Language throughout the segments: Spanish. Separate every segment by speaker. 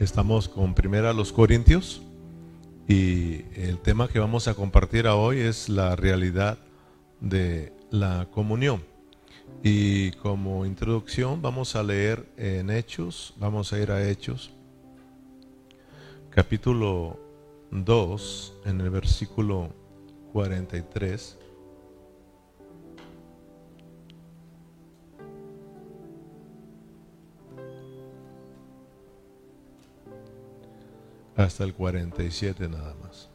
Speaker 1: Estamos con Primera los Corintios y el tema que vamos a compartir hoy es la realidad de la comunión. Y como introducción vamos a leer en Hechos, vamos a ir a Hechos, capítulo 2, en el versículo 43. Hasta el 47 nada más.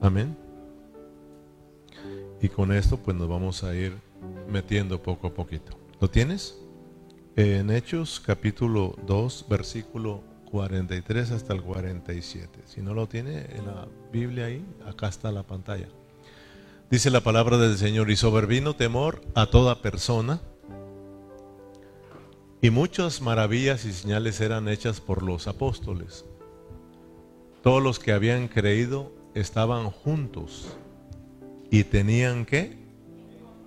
Speaker 1: Amén. Y con esto pues nos vamos a ir metiendo poco a poquito. ¿Lo tienes? En Hechos capítulo 2 versículo 43 hasta el 47. Si no lo tiene en la Biblia ahí, acá está la pantalla. Dice la palabra del Señor, y sobrevino temor a toda persona, y muchas maravillas y señales eran hechas por los apóstoles. Todos los que habían creído estaban juntos y tenían que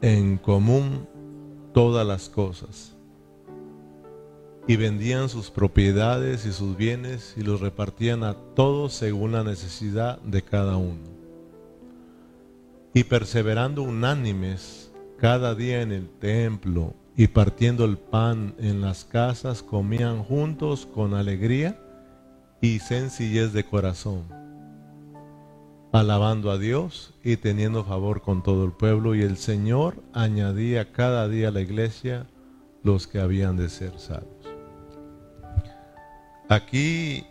Speaker 1: en común todas las cosas. Y vendían sus propiedades y sus bienes y los repartían a todos según la necesidad de cada uno. Y perseverando unánimes cada día en el templo y partiendo el pan en las casas, comían juntos con alegría y sencillez de corazón, alabando a Dios y teniendo favor con todo el pueblo, y el Señor añadía cada día a la iglesia los que habían de ser salvos. Aquí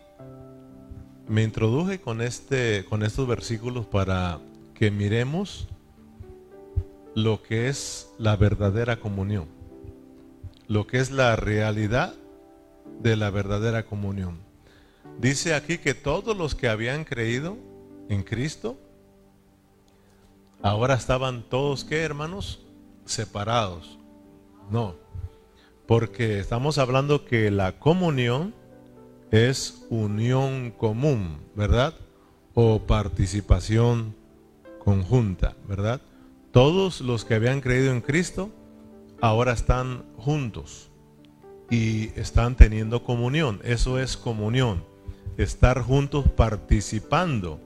Speaker 1: me introduje con, este, con estos versículos para que miremos lo que es la verdadera comunión, lo que es la realidad de la verdadera comunión. Dice aquí que todos los que habían creído en Cristo, ahora estaban todos, ¿qué hermanos? Separados. No, porque estamos hablando que la comunión es unión común, ¿verdad? O participación conjunta, ¿verdad? Todos los que habían creído en Cristo ahora están juntos y están teniendo comunión. Eso es comunión estar juntos participando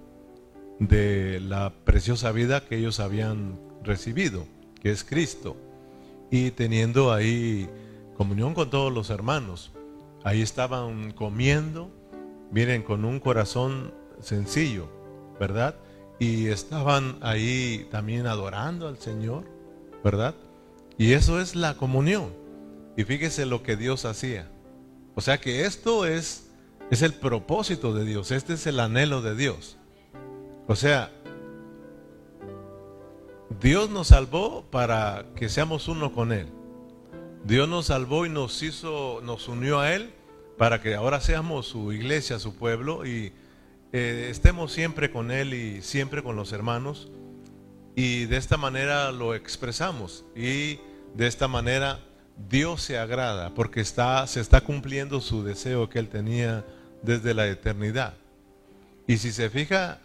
Speaker 1: de la preciosa vida que ellos habían recibido, que es Cristo, y teniendo ahí comunión con todos los hermanos. Ahí estaban comiendo, miren, con un corazón sencillo, ¿verdad? Y estaban ahí también adorando al Señor, ¿verdad? Y eso es la comunión. Y fíjese lo que Dios hacía. O sea que esto es es el propósito de Dios, este es el anhelo de Dios. O sea, Dios nos salvó para que seamos uno con Él. Dios nos salvó y nos hizo, nos unió a Él para que ahora seamos su iglesia, su pueblo y eh, estemos siempre con Él y siempre con los hermanos. Y de esta manera lo expresamos y de esta manera Dios se agrada porque está, se está cumpliendo su deseo que Él tenía desde la eternidad. Y si se fija,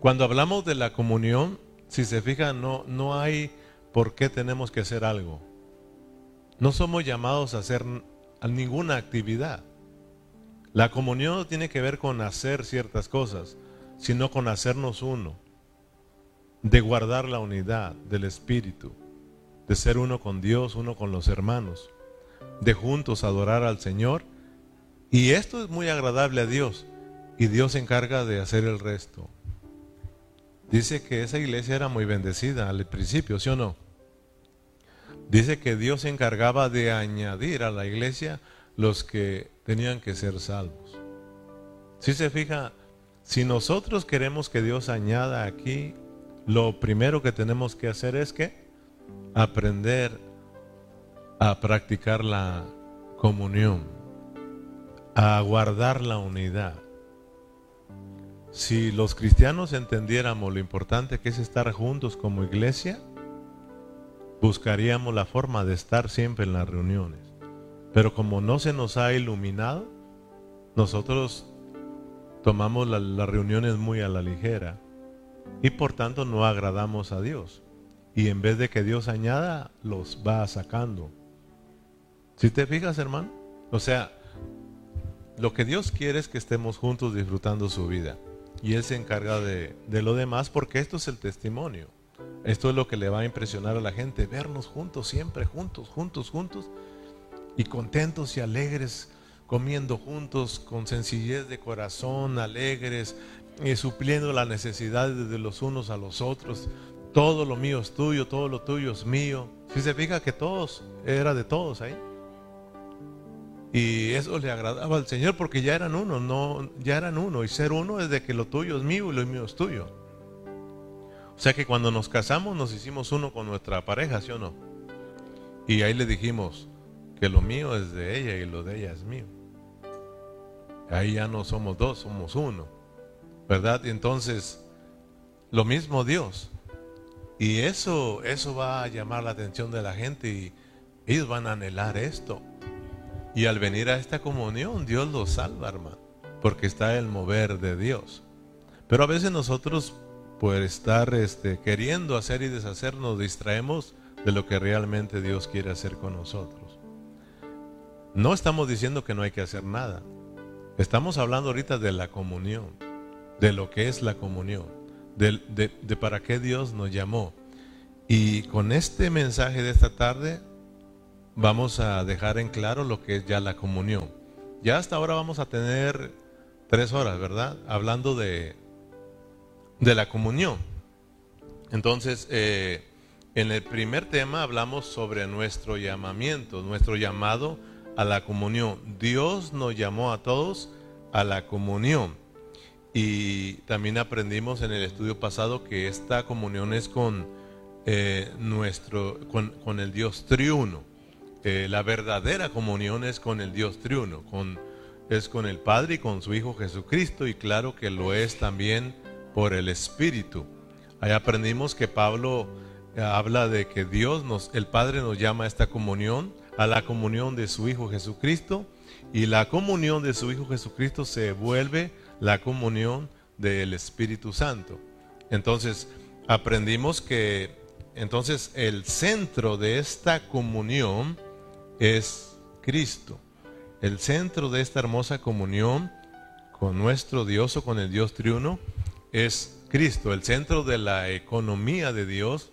Speaker 1: cuando hablamos de la comunión, si se fija, no, no hay por qué tenemos que hacer algo. No somos llamados a hacer ninguna actividad. La comunión no tiene que ver con hacer ciertas cosas, sino con hacernos uno, de guardar la unidad del Espíritu, de ser uno con Dios, uno con los hermanos, de juntos adorar al Señor y esto es muy agradable a Dios. Y Dios se encarga de hacer el resto. Dice que esa iglesia era muy bendecida al principio, ¿sí o no? Dice que Dios se encargaba de añadir a la iglesia los que tenían que ser salvos. Si se fija, si nosotros queremos que Dios añada aquí, lo primero que tenemos que hacer es que aprender a practicar la comunión a guardar la unidad. Si los cristianos entendiéramos lo importante que es estar juntos como iglesia, buscaríamos la forma de estar siempre en las reuniones. Pero como no se nos ha iluminado, nosotros tomamos las reuniones muy a la ligera y por tanto no agradamos a Dios. Y en vez de que Dios añada, los va sacando. Si te fijas, hermano, o sea, lo que Dios quiere es que estemos juntos disfrutando su vida. Y Él se encarga de, de lo demás porque esto es el testimonio. Esto es lo que le va a impresionar a la gente, vernos juntos, siempre juntos, juntos, juntos, y contentos y alegres, comiendo juntos, con sencillez de corazón, alegres, y supliendo las necesidades de los unos a los otros. Todo lo mío es tuyo, todo lo tuyo es mío. Si se fija que todos, era de todos ahí. Y eso le agradaba al Señor porque ya eran uno, no, ya eran uno. Y ser uno es de que lo tuyo es mío y lo mío es tuyo. O sea que cuando nos casamos nos hicimos uno con nuestra pareja, ¿sí o no? Y ahí le dijimos que lo mío es de ella y lo de ella es mío. Ahí ya no somos dos, somos uno. ¿Verdad? Entonces, lo mismo Dios. Y eso, eso va a llamar la atención de la gente y ellos van a anhelar esto. Y al venir a esta comunión, Dios los salva, hermano, porque está el mover de Dios. Pero a veces nosotros, por estar este, queriendo hacer y deshacer, nos distraemos de lo que realmente Dios quiere hacer con nosotros. No estamos diciendo que no hay que hacer nada. Estamos hablando ahorita de la comunión, de lo que es la comunión, de para qué Dios nos llamó. Y con este mensaje de esta tarde vamos a dejar en claro lo que es ya la comunión. Ya hasta ahora vamos a tener tres horas, ¿verdad? Hablando de, de la comunión. Entonces, eh, en el primer tema hablamos sobre nuestro llamamiento, nuestro llamado a la comunión. Dios nos llamó a todos a la comunión. Y también aprendimos en el estudio pasado que esta comunión es con eh, nuestro, con, con el Dios triuno la verdadera comunión es con el Dios triuno, con, es con el Padre y con su Hijo Jesucristo y claro que lo es también por el Espíritu. Ahí aprendimos que Pablo eh, habla de que Dios nos, el Padre nos llama a esta comunión, a la comunión de su Hijo Jesucristo y la comunión de su Hijo Jesucristo se vuelve la comunión del Espíritu Santo. Entonces, aprendimos que entonces el centro de esta comunión es Cristo. El centro de esta hermosa comunión con nuestro Dios o con el Dios triuno es Cristo. El centro de la economía de Dios,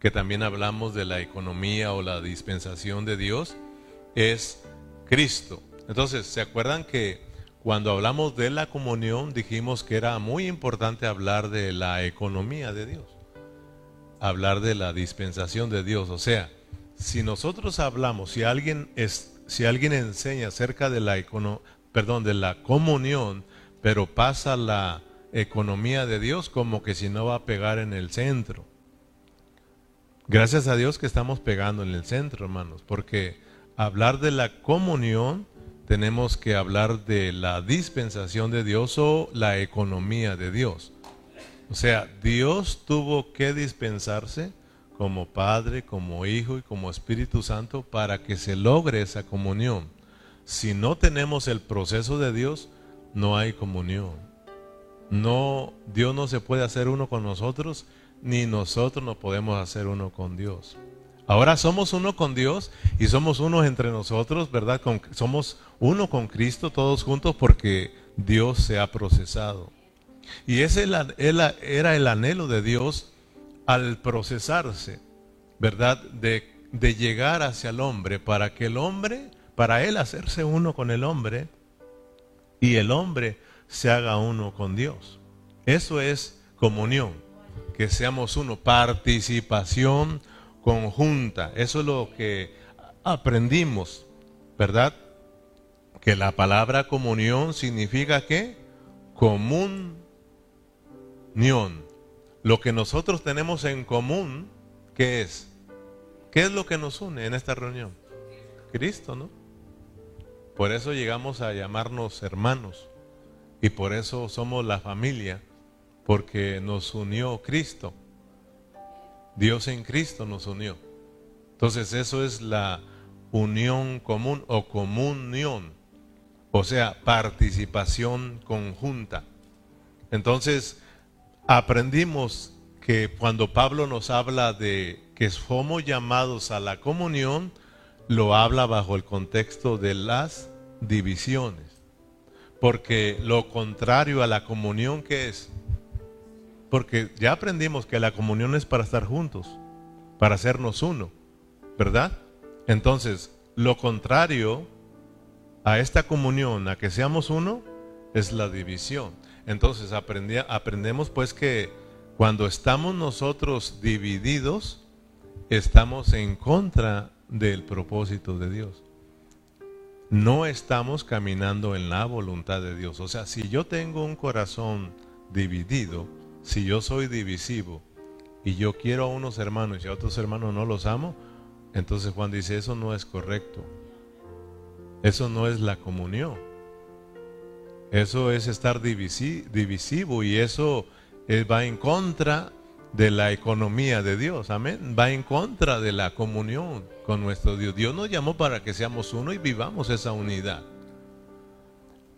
Speaker 1: que también hablamos de la economía o la dispensación de Dios, es Cristo. Entonces, ¿se acuerdan que cuando hablamos de la comunión dijimos que era muy importante hablar de la economía de Dios? Hablar de la dispensación de Dios, o sea, si nosotros hablamos, si alguien, es, si alguien enseña acerca de la, perdón, de la comunión, pero pasa la economía de Dios como que si no va a pegar en el centro. Gracias a Dios que estamos pegando en el centro, hermanos, porque hablar de la comunión tenemos que hablar de la dispensación de Dios o la economía de Dios. O sea, Dios tuvo que dispensarse como Padre, como Hijo y como Espíritu Santo para que se logre esa comunión. Si no tenemos el proceso de Dios, no hay comunión. No, Dios no se puede hacer uno con nosotros, ni nosotros no podemos hacer uno con Dios. Ahora somos uno con Dios y somos uno entre nosotros, ¿verdad? somos uno con Cristo todos juntos porque Dios se ha procesado. Y ese era el anhelo de Dios al procesarse, ¿verdad? De, llegar hacia el hombre para que el hombre, para él hacerse uno con el hombre y el hombre se haga uno con Dios. Eso es comunión, que seamos uno, participación conjunta. Eso es lo que aprendimos, ¿verdad? Que la palabra comunión significa que comunión lo que nosotros tenemos en común, ¿qué es? ¿Qué es lo que nos une en esta reunión? Cristo, ¿no? Por eso llegamos a llamarnos hermanos y por eso somos la familia, porque nos unió Cristo. Dios en Cristo nos unió. Entonces eso es la unión común o comunión, o sea, participación conjunta. Entonces, aprendimos que cuando Pablo nos habla de que somos llamados a la comunión, lo habla bajo el contexto de las divisiones. Porque lo contrario a la comunión, ¿qué es? Porque ya aprendimos que la comunión es para estar juntos, para hacernos uno, ¿verdad? Entonces, lo contrario a esta comunión, a que seamos uno, es la división. Entonces aprendemos pues que cuando estamos nosotros divididos, estamos en contra del propósito de Dios. No estamos caminando en la voluntad de Dios. O sea, si yo tengo un corazón dividido, si yo soy divisivo y yo quiero a unos hermanos y a otros hermanos no los amo, entonces Juan dice, eso no es correcto. Eso no es la comunión. Eso es estar divisivo y eso va en contra de la economía de Dios. Amén. Va en contra de la comunión con nuestro Dios. Dios nos llamó para que seamos uno y vivamos esa unidad.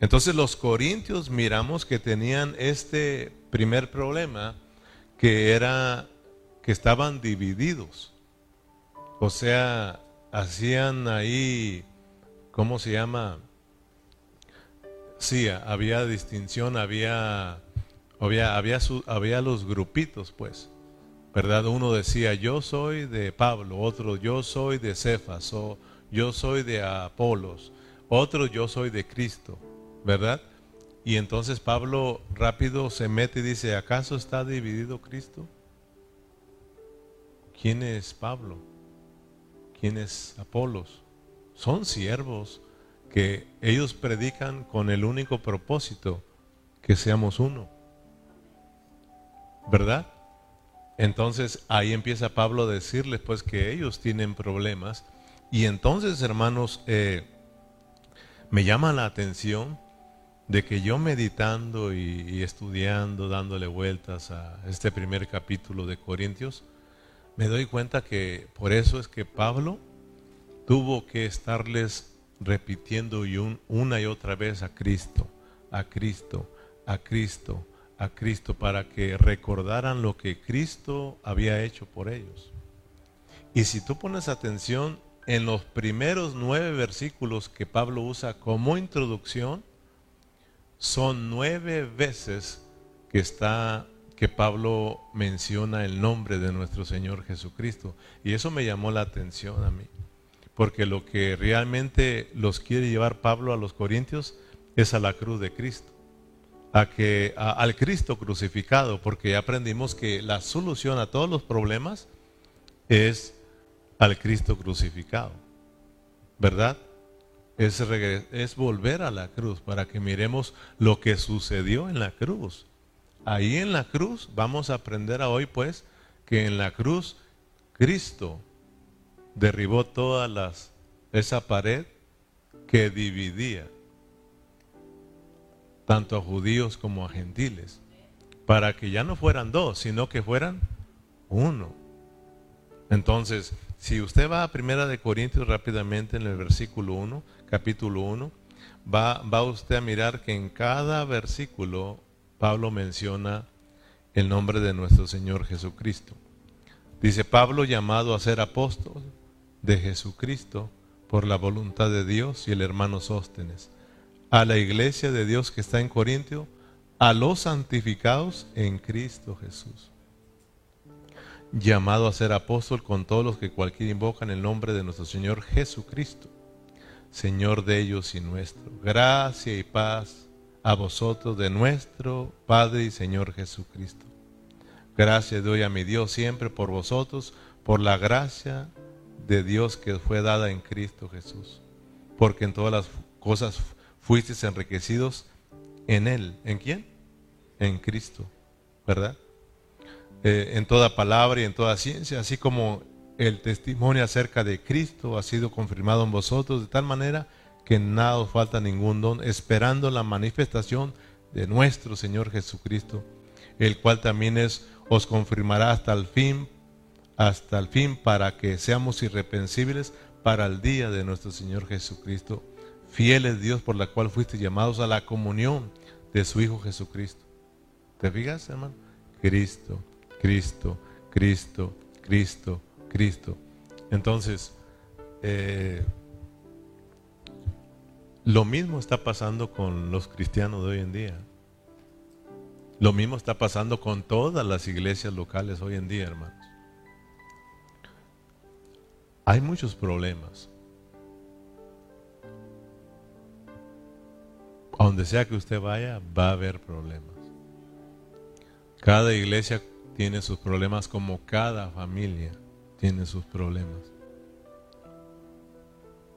Speaker 1: Entonces los corintios miramos que tenían este primer problema que era que estaban divididos. O sea, hacían ahí, ¿cómo se llama? Sí, había distinción, había, había, había, había los grupitos, pues. ¿Verdad? Uno decía, yo soy de Pablo, otro, yo soy de Cefas, o yo soy de Apolos, otro, yo soy de Cristo, ¿verdad? Y entonces Pablo rápido se mete y dice, ¿acaso está dividido Cristo? ¿Quién es Pablo? ¿Quién es Apolos? Son siervos que ellos predican con el único propósito que seamos uno. ¿Verdad? Entonces ahí empieza Pablo a decirles pues que ellos tienen problemas. Y entonces, hermanos, eh, me llama la atención de que yo meditando y, estudiando, dándole vueltas a este primer capítulo de Corintios, me doy cuenta que por eso es que Pablo tuvo que estarles repitiendo una y otra vez a Cristo, a Cristo, a Cristo, a Cristo, para que recordaran lo que Cristo había hecho por ellos. Y si tú pones atención en los primeros nueve versículos que Pablo usa como introducción, son nueve veces que está que Pablo menciona el nombre de nuestro Señor Jesucristo. Y eso me llamó la atención a mí. Porque lo que realmente los quiere llevar Pablo a los Corintios es a la cruz de Cristo. A que, al Cristo crucificado, porque ya aprendimos que la solución a todos los problemas es al Cristo crucificado. ¿Verdad? Es, volver a la cruz para que miremos lo que sucedió en la cruz Ahí en la cruz vamos a aprender a hoy pues que en la cruz Cristo derribó todas las esa pared que dividía tanto a judíos como a gentiles, para que ya no fueran dos, sino que fueran uno. Entonces, si usted va a Primera de Corintios rápidamente en el versículo 1, capítulo 1, va, va usted a mirar que en cada versículo Pablo menciona el nombre de nuestro Señor Jesucristo. Dice Pablo llamado a ser apóstol de Jesucristo por la voluntad de Dios y el hermano Sóstenes. A la iglesia de Dios que está en Corintio, a los santificados en Cristo Jesús. Llamado a ser apóstol con todos los que cualquiera invocan el nombre de nuestro Señor Jesucristo, Señor de ellos y nuestro. Gracia y paz a vosotros de nuestro Padre y Señor Jesucristo. Gracias doy a mi Dios siempre por vosotros, por la gracia de Dios que fue dada en Cristo Jesús. Porque en todas las cosas fuisteis enriquecidos en Él. ¿En quién? En Cristo, ¿verdad? Eh, en toda palabra y en toda ciencia, así como el testimonio acerca de Cristo ha sido confirmado en vosotros de tal manera que nada os falta ningún don, esperando la manifestación de nuestro Señor Jesucristo, el cual también os confirmará hasta el fin, hasta el fin, para que seamos irreprensibles para el día de nuestro Señor Jesucristo. Fiel es Dios por la cual fuiste llamados a la comunión de su Hijo Jesucristo. ¿Te fijas, hermano? Cristo, Cristo, Cristo, Cristo, Cristo. Entonces, eh, Lo mismo está pasando con los cristianos de hoy en día. Lo mismo está pasando con todas las iglesias locales hoy en día, hermanos. Hay muchos problemas. A donde sea que usted vaya, va a haber problemas. Cada iglesia tiene sus problemas como cada familia tiene sus problemas.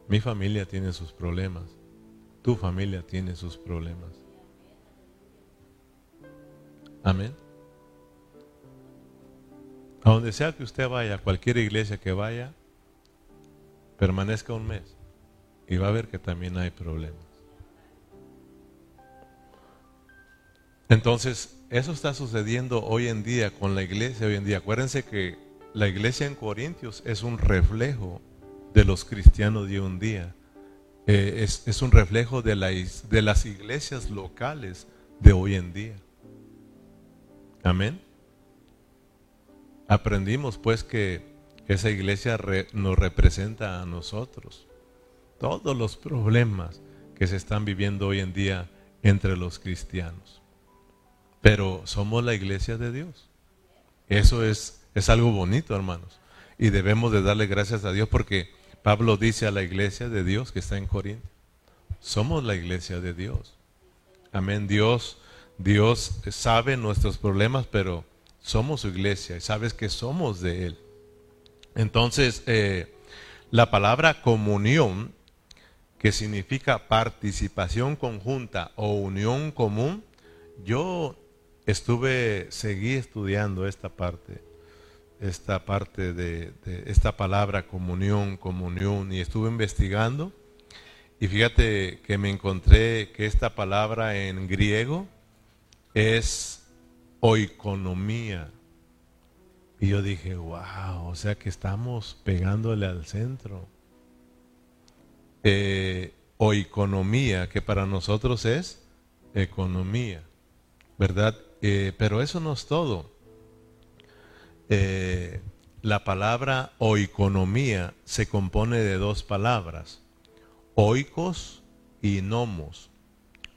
Speaker 1: Mi familia tiene sus problemas. Tu familia tiene sus problemas. Amén. A donde sea que usted vaya, cualquier iglesia que vaya, permanezca un mes y va a ver que también hay problemas. Entonces, eso está sucediendo hoy en día con la iglesia hoy en día. Acuérdense que la iglesia en Corintios es un reflejo de los cristianos de en día. Eh, es, un reflejo de, de las iglesias locales de hoy en día. Amén. Aprendimos pues que esa iglesia nos representa a nosotros. Todos los problemas que se están viviendo hoy en día entre los cristianos. Pero somos la iglesia de Dios. Eso es, es algo bonito, hermanos. Y debemos de darle gracias a Dios porque Pablo dice a la iglesia de Dios que está en Corinto, somos la iglesia de Dios. Amén. Dios Dios sabe nuestros problemas, pero somos su iglesia y sabes que somos de Él. Entonces, eh, la palabra comunión, que significa participación conjunta o unión común, yo estuve, seguí estudiando esta parte, esta parte de, de esta palabra comunión, comunión, y estuve investigando. Y fíjate que me encontré que esta palabra en griego, es oikonomía. Y yo dije, wow, o sea que estamos pegándole al centro. Eh, oikonomía, que para nosotros es economía, ¿verdad? Eh, pero eso no es todo. Eh, la palabra oikonomía se compone de dos palabras, oikos y nomos.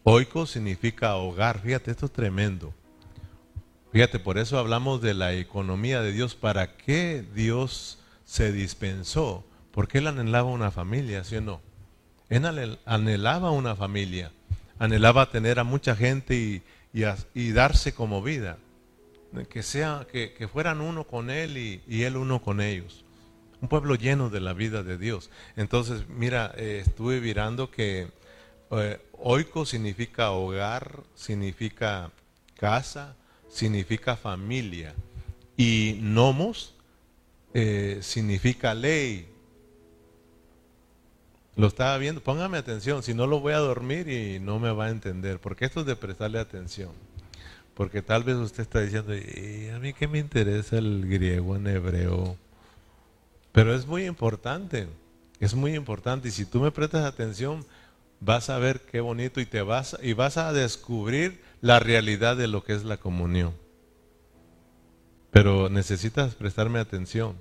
Speaker 1: Oiko significa hogar. Fíjate, esto es tremendo. Fíjate, por eso hablamos de la economía de Dios. ¿Para qué Dios se dispensó? Porque Él anhelaba una familia, ¿sí o no? Él anhelaba una familia. Anhelaba tener a mucha gente y, y, darse como vida. Que, sea, que, fueran uno con Él y, Él uno con ellos. Un pueblo lleno de la vida de Dios. Entonces, mira, eh, estuve mirando que eh, oiko significa hogar, significa casa, significa familia. Y nomos eh, significa ley. Lo estaba viendo, póngame atención, si no lo voy a dormir y no me va a entender, porque esto es de prestarle atención. Porque tal vez usted está diciendo, a mí qué me interesa el griego en hebreo. Pero es muy importante, es muy importante. Y si tú me prestas atención, vas a ver qué bonito y te vas y vas a descubrir la realidad de lo que es la comunión. Pero necesitas prestarme atención,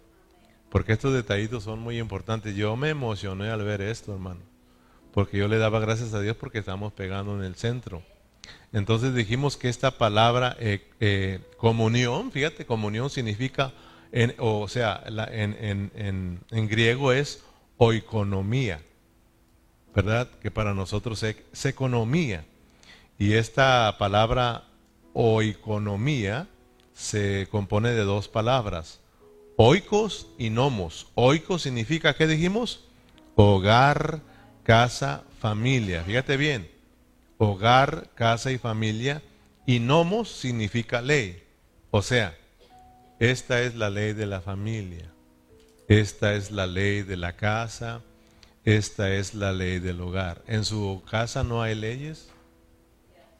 Speaker 1: porque estos detallitos son muy importantes. Yo me emocioné al ver esto, hermano, porque yo le daba gracias a Dios porque estamos pegando en el centro. Entonces dijimos que esta palabra eh, eh, comunión, fíjate, comunión significa, en, o sea, en, en, en griego es oikonomía. ¿verdad? Que para nosotros es, economía. Y esta palabra oikonomía se compone de dos palabras, oikos y nomos. Oikos significa, ¿qué dijimos? Hogar, casa, familia. Fíjate bien, hogar, casa y familia. Y nomos significa ley. O sea, esta es la ley de la familia. Esta es la ley de la casa esta es la ley del hogar. ¿En su casa no hay leyes?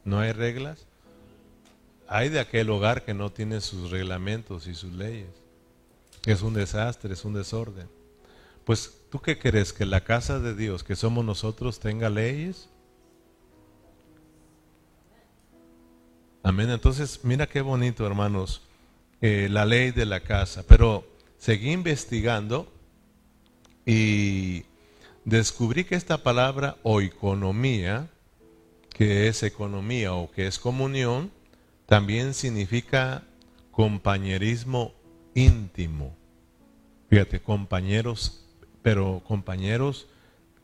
Speaker 1: ¿No hay reglas? Hay de aquel hogar que no tiene sus reglamentos y sus leyes. Es un desastre, es un desorden. Pues, ¿tú qué crees? ¿Que la casa de Dios, que somos nosotros, tenga leyes? Amén. Entonces, mira qué bonito, hermanos, eh, la ley de la casa. Pero seguí investigando y descubrí que esta palabra oikonomía, que es economía o que es comunión, también significa compañerismo íntimo. Fíjate, compañeros, pero compañeros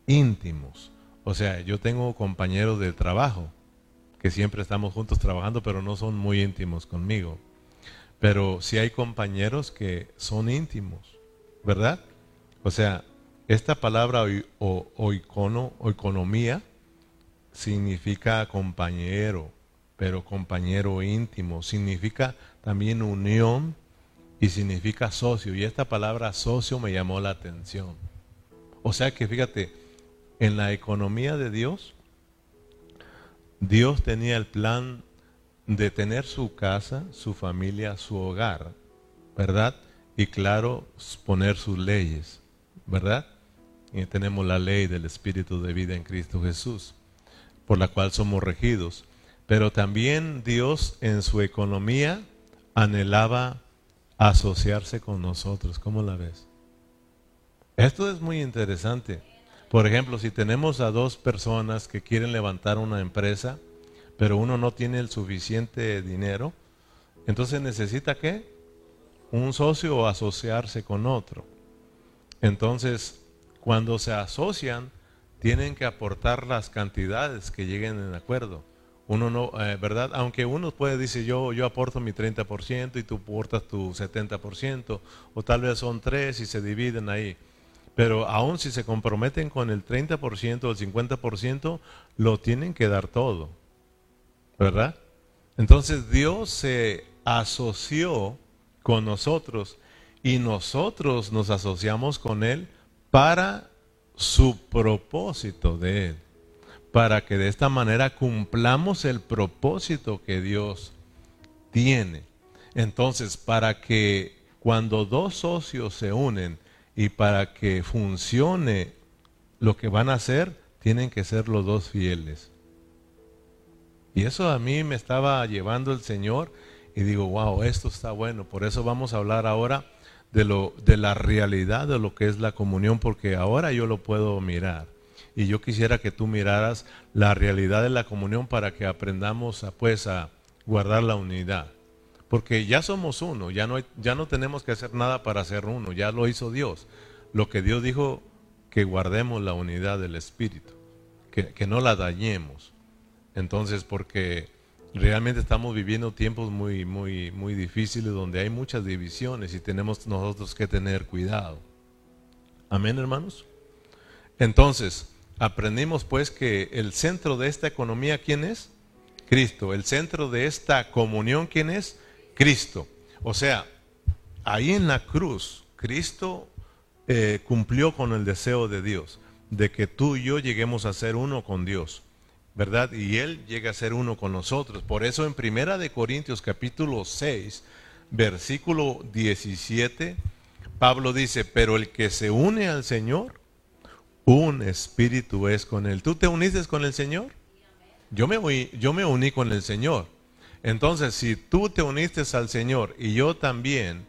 Speaker 1: íntimos. O sea, yo tengo compañeros de trabajo que siempre estamos juntos trabajando, pero no son muy íntimos conmigo. Pero sí hay compañeros que son íntimos, ¿verdad? O sea, esta palabra o, o, icono, o economía significa compañero, pero compañero íntimo, significa también unión y significa socio. Y esta palabra socio me llamó la atención. O sea que fíjate, en la economía de Dios, Dios tenía el plan de tener su casa, su familia, su hogar, ¿verdad? Y claro, poner sus leyes, ¿verdad? Y tenemos la ley del Espíritu de vida en Cristo Jesús, por la cual somos regidos. Pero también Dios en su economía anhelaba asociarse con nosotros. ¿Cómo la ves? Esto es muy interesante. Por ejemplo, si tenemos a dos personas que quieren levantar una empresa, pero uno no tiene el suficiente dinero, entonces necesita qué? Un socio o asociarse con otro. Entonces, cuando se asocian, tienen que aportar las cantidades que lleguen en acuerdo. Uno no, eh, ¿verdad? Aunque uno puede decir yo, yo aporto mi 30% y tú aportas tu 70%, o tal vez son tres y se dividen ahí. Pero aún si se comprometen con el 30% o el 50%, lo tienen que dar todo. ¿Verdad? Entonces Dios se asoció con nosotros y nosotros nos asociamos con Él para su propósito de Él. Para que de esta manera cumplamos el propósito que Dios tiene. Entonces, para que cuando dos socios se unen, y para que funcione lo que van a hacer, tienen que ser los dos fieles. Y eso a mí me estaba llevando el Señor y digo, wow, esto está bueno. Por eso vamos a hablar ahora de, lo, de la realidad de lo que es la comunión, porque ahora yo lo puedo mirar. Y yo quisiera que tú miraras la realidad de la comunión para que aprendamos a, pues, a guardar la unidad. Porque ya somos uno, ya no, ya no tenemos que hacer nada para ser uno, ya lo hizo Dios. Lo que Dios dijo, que guardemos la unidad del Espíritu, que, que no la dañemos. Entonces, porque realmente estamos viviendo tiempos muy, muy, muy difíciles donde hay muchas divisiones y tenemos nosotros que tener cuidado. Amén, hermanos. Entonces, aprendimos pues que el centro de esta economía, ¿quién es? Cristo. El centro de esta comunión, ¿quién es? Cristo. O sea, ahí en la cruz, Cristo eh, cumplió con el deseo de Dios, de que tú y yo lleguemos a ser uno con Dios, ¿verdad? Y Él llega a ser uno con nosotros. Por eso en Primera de Corintios capítulo 6, versículo 17, Pablo dice, pero el que se une al Señor, un espíritu es con Él. ¿Tú te uniste con el Señor? Yo me, yo me uní con el Señor. Entonces, si tú te uniste al Señor y yo también,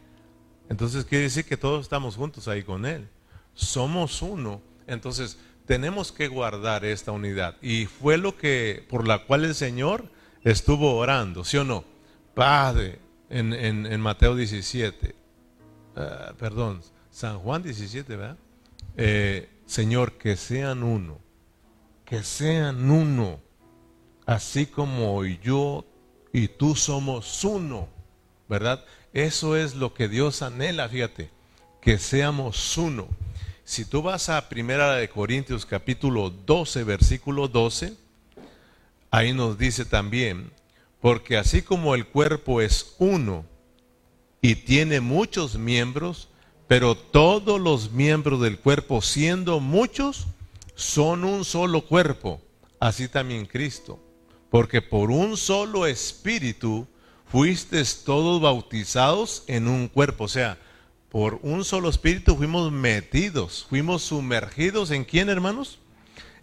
Speaker 1: entonces quiere decir que todos estamos juntos ahí con Él. Somos uno. Entonces, tenemos que guardar esta unidad. Y fue lo que, por la cual el Señor estuvo orando, ¿sí o no? Padre, en, Mateo 17, ah, perdón, San Juan 17, ¿verdad? Eh, Señor, que sean uno, que sean uno, así como yo y tú somos uno, ¿verdad? Eso es lo que Dios anhela, fíjate, que seamos uno. Si tú vas a Primera de Corintios capítulo 12, versículo 12, ahí nos dice también, porque así como el cuerpo es uno y tiene muchos miembros, pero todos los miembros del cuerpo, siendo muchos, son un solo cuerpo, así también Cristo porque por un solo espíritu fuisteis todos bautizados en un cuerpo. O sea, por un solo espíritu fuimos metidos, fuimos sumergidos en quién, hermanos?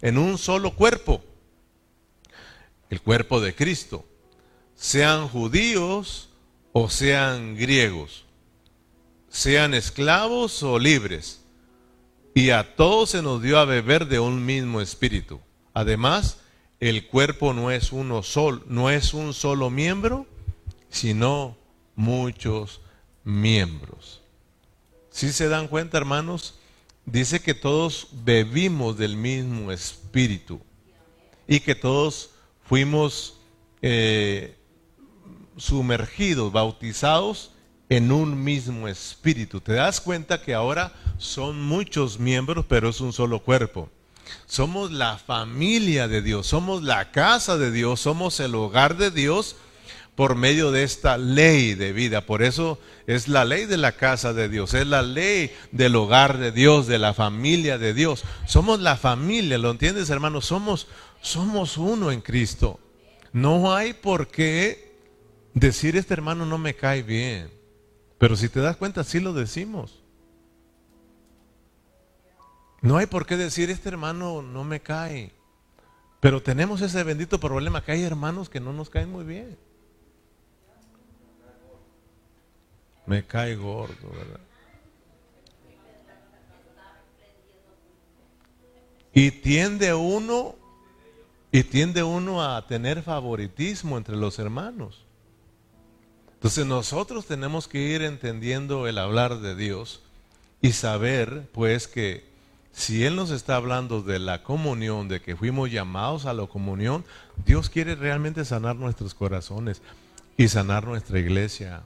Speaker 1: En un solo cuerpo. El cuerpo de Cristo. Sean judíos o sean griegos. Sean esclavos o libres. Y a todos se nos dio a beber de un mismo espíritu. Además, el cuerpo no es uno solo, no es un solo miembro, sino muchos miembros. Si se dan cuenta, hermanos, dice que todos bebimos del mismo espíritu y que todos fuimos eh, sumergidos, bautizados en un mismo espíritu. Te das cuenta que ahora son muchos miembros, pero es un solo cuerpo. Somos la familia de Dios, somos la casa de Dios, somos el hogar de Dios por medio de esta ley de vida. Por eso es la ley de la casa de Dios, es la ley del hogar de Dios, de la familia de Dios. Somos la familia, ¿lo entiendes, hermano? Somos, somos uno en Cristo. No hay por qué decir este hermano no me cae bien. Pero si te das cuenta, sí lo decimos. No hay por qué decir este hermano no me cae. Pero tenemos ese bendito problema que hay hermanos que no nos caen muy bien. Me cae gordo, ¿verdad? Y tiende uno, y tiende uno a tener favoritismo entre los hermanos. Entonces nosotros tenemos que ir entendiendo el hablar de Dios y saber pues que si Él nos está hablando de la comunión, de que fuimos llamados a la comunión, Dios quiere realmente sanar nuestros corazones y sanar nuestra iglesia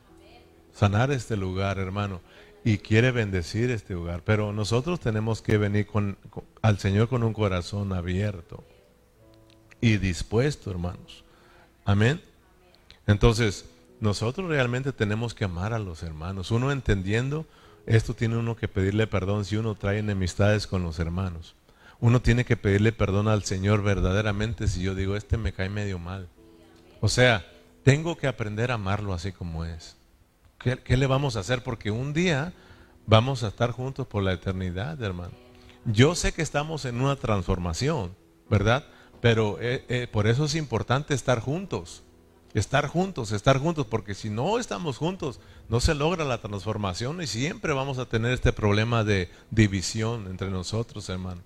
Speaker 1: sanar este lugar, hermano, y quiere bendecir este lugar. Pero nosotros tenemos que venir con, al Señor con un corazón abierto y dispuesto, hermanos. Amén. Entonces, nosotros realmente tenemos que amar a los hermanos. Uno entendiendo, esto tiene uno que pedirle perdón si uno trae enemistades con los hermanos. Uno tiene que pedirle perdón al Señor verdaderamente si yo digo, este me cae medio mal. O sea, tengo que aprender a amarlo así como es. ¿Qué, le vamos a hacer? Porque un día vamos a estar juntos por la eternidad, hermano. Yo sé que estamos en una transformación, ¿verdad? Pero eh, eh, por eso es importante estar juntos. Estar juntos, estar juntos, porque si no estamos juntos, no se logra la transformación y siempre vamos a tener este problema de división entre nosotros, hermano.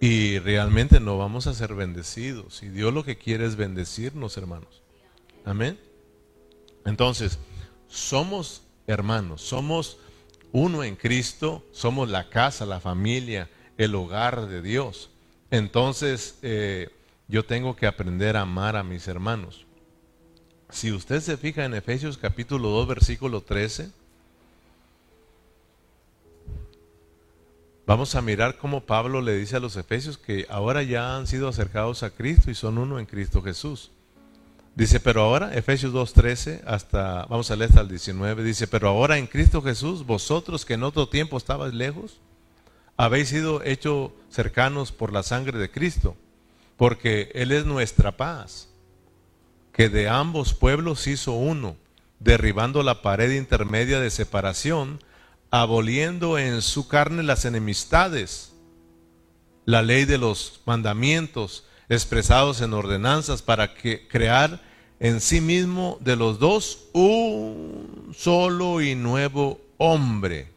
Speaker 1: Y realmente no vamos a ser bendecidos. Y Dios lo que quiere es bendecirnos, hermanos. Amén. Entonces, somos hermanos, somos uno en Cristo, somos la casa, la familia, el hogar de Dios. Entonces eh, yo tengo que aprender a amar a mis hermanos. Si usted se fija en Efesios capítulo 2, versículo 13, vamos a mirar cómo Pablo le dice a los Efesios que ahora ya han sido acercados a Cristo y son uno en Cristo Jesús. Dice, pero ahora, Efesios 2.13, hasta, vamos a leer hasta el 19, dice, pero ahora en Cristo Jesús, vosotros que en otro tiempo estabais lejos, habéis sido hechos cercanos por la sangre de Cristo, porque Él es nuestra paz, que de ambos pueblos hizo uno, derribando la pared intermedia de separación, aboliendo en su carne las enemistades, la ley de los mandamientos, expresados en ordenanzas para que crear en sí mismo de los dos un solo y nuevo hombre,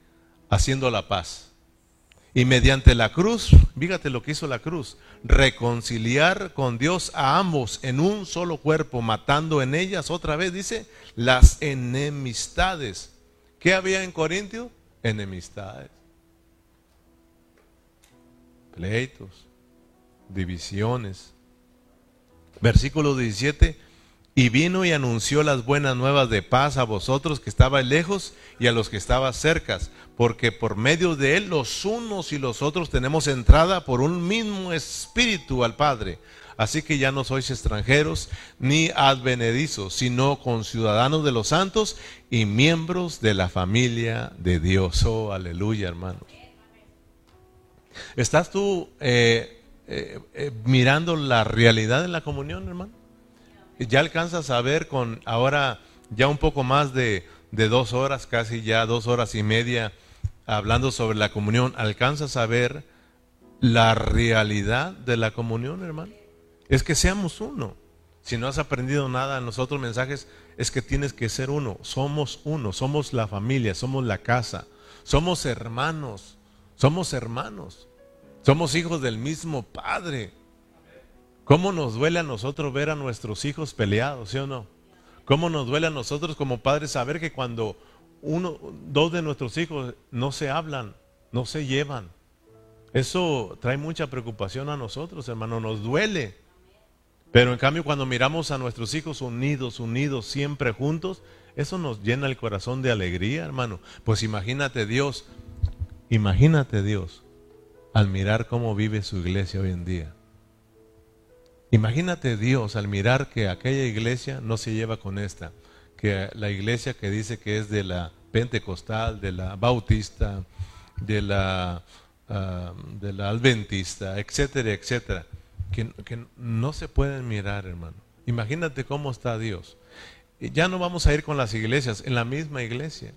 Speaker 1: haciendo la paz. Y mediante la cruz, fíjate lo que hizo la cruz, reconciliar con Dios a ambos en un solo cuerpo, matando en ellas otra vez, dice, las enemistades. ¿Qué había en Corintio? Enemistades. Pleitos, divisiones. Versículo 17, y vino y anunció las buenas nuevas de paz a vosotros que estabais lejos y a los que estaban cercas, porque por medio de él los unos y los otros tenemos entrada por un mismo espíritu al Padre. Así que ya no sois extranjeros ni advenedizos, sino conciudadanos de los santos y miembros de la familia de Dios. Oh, aleluya, hermano. ¿Estás tú eh, eh, eh, mirando la realidad de la comunión, hermano. Ya alcanzas a ver con ahora ya un poco más de, de dos horas, casi ya dos horas y media, hablando sobre la comunión, alcanzas a ver la realidad de la comunión, hermano. Es que seamos uno. Si no has aprendido nada en los otros mensajes, es que tienes que ser uno. Somos uno, somos la familia, somos la casa, somos hermanos Somos hermanos. Somos hijos del mismo Padre. ¿Cómo nos duele a nosotros ver a nuestros hijos peleados, sí o no? ¿Cómo nos duele a nosotros como padres saber que cuando uno, dos de nuestros hijos no se hablan, no se llevan? Eso trae mucha preocupación a nosotros, hermano, nos duele. Pero en cambio cuando miramos a nuestros hijos unidos, unidos, siempre juntos, eso nos llena el corazón de alegría, hermano. Pues imagínate Dios, imagínate Dios al mirar cómo vive su iglesia hoy en día. Imagínate Dios al mirar que aquella iglesia no se lleva con esta, que la iglesia que dice que es de la pentecostal, de la bautista, de la, ah, de la adventista, etcétera, etcétera, que, que no se pueden mirar, hermano. Imagínate cómo está Dios. Ya no vamos a ir con las iglesias, en la misma iglesia,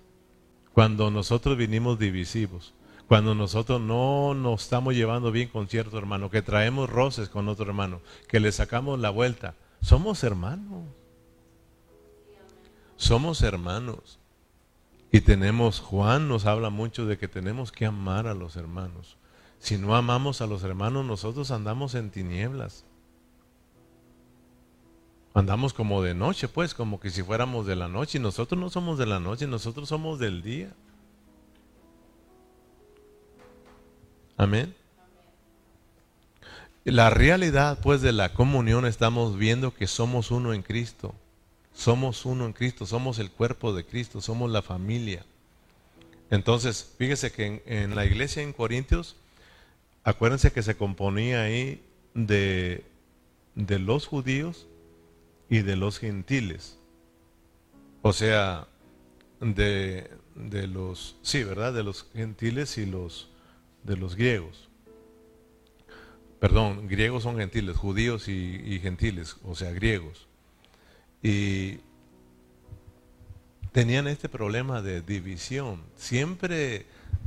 Speaker 1: cuando nosotros vinimos divisivos cuando nosotros no nos estamos llevando bien con cierto hermano, que traemos roces con otro hermano, que le sacamos la vuelta, somos hermanos. Somos hermanos. Y tenemos, Juan nos habla mucho de que tenemos que amar a los hermanos. Si no amamos a los hermanos, nosotros andamos en tinieblas. Andamos como de noche, pues, como que si fuéramos de la noche. Y nosotros no somos de la noche, nosotros somos del día. Amén. La realidad pues de la comunión estamos viendo que somos uno en Cristo. Somos uno en Cristo, somos el cuerpo de Cristo, somos la familia. Entonces, fíjese que en, la iglesia en Corintios, acuérdense que se componía ahí de, de los judíos y de los gentiles. O sea, de, de los, sí, ¿verdad? De los gentiles y los de los griegos. Perdón, griegos son gentiles, judíos y, gentiles, o sea, griegos. Y tenían este problema de división. Siempre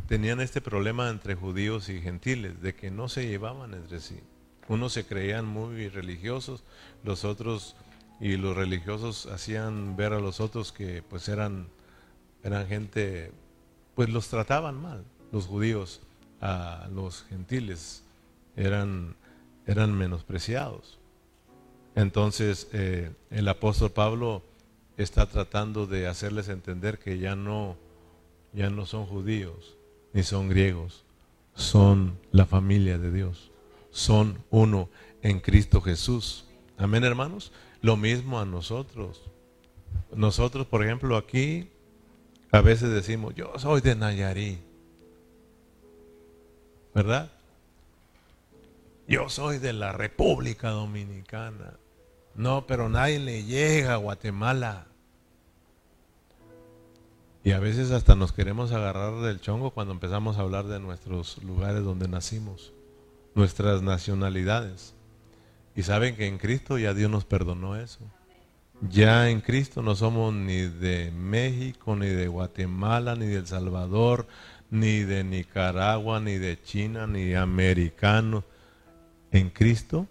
Speaker 1: tenían este problema entre judíos y gentiles, de que no se llevaban entre sí. Unos se creían muy religiosos, los otros y los religiosos hacían ver a los otros que pues eran eran gente pues los trataban mal los judíos a los gentiles, eran, eran menospreciados. Entonces eh, el apóstol Pablo está tratando de hacerles entender que ya no, ya no son judíos ni son griegos, son la familia de Dios, son uno en Cristo Jesús. Amén, hermanos. Lo mismo a nosotros. Nosotros, por ejemplo, aquí a veces decimos, yo soy de Nayarit. ¿Verdad? Yo soy de la República Dominicana. No, pero nadie le llega a Guatemala. Y a veces hasta nos queremos agarrar del chongo cuando empezamos a hablar de nuestros lugares donde nacimos, nuestras nacionalidades. Y saben que en Cristo ya Dios nos perdonó eso. Ya en Cristo no somos ni de México, ni de Guatemala, ni de El Salvador, ni de Nicaragua, ni de China, ni americanos. En Cristo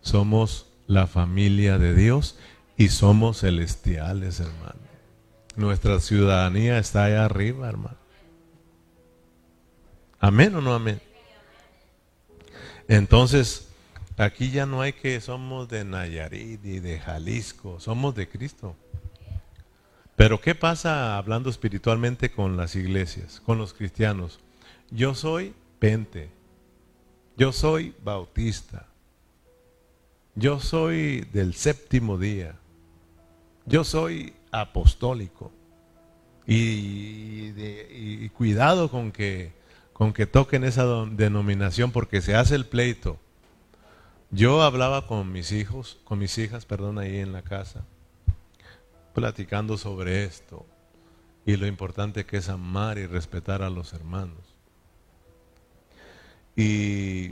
Speaker 1: somos la familia de Dios y somos celestiales, hermano. Nuestra ciudadanía está allá arriba, hermano. Amén o no amén. Entonces, aquí ya no hay que somos de Nayarit y de Jalisco, somos de Cristo. Pero ¿qué pasa hablando espiritualmente con las iglesias, con los cristianos? Yo soy pente, yo soy bautista, yo soy del séptimo día, yo soy apostólico. Y, cuidado con que, con que toquen esa denominación porque se hace el pleito. Yo hablaba con mis hijos, con mis hijas, perdón, ahí en la casa platicando sobre esto y lo importante que es amar y respetar a los hermanos. Y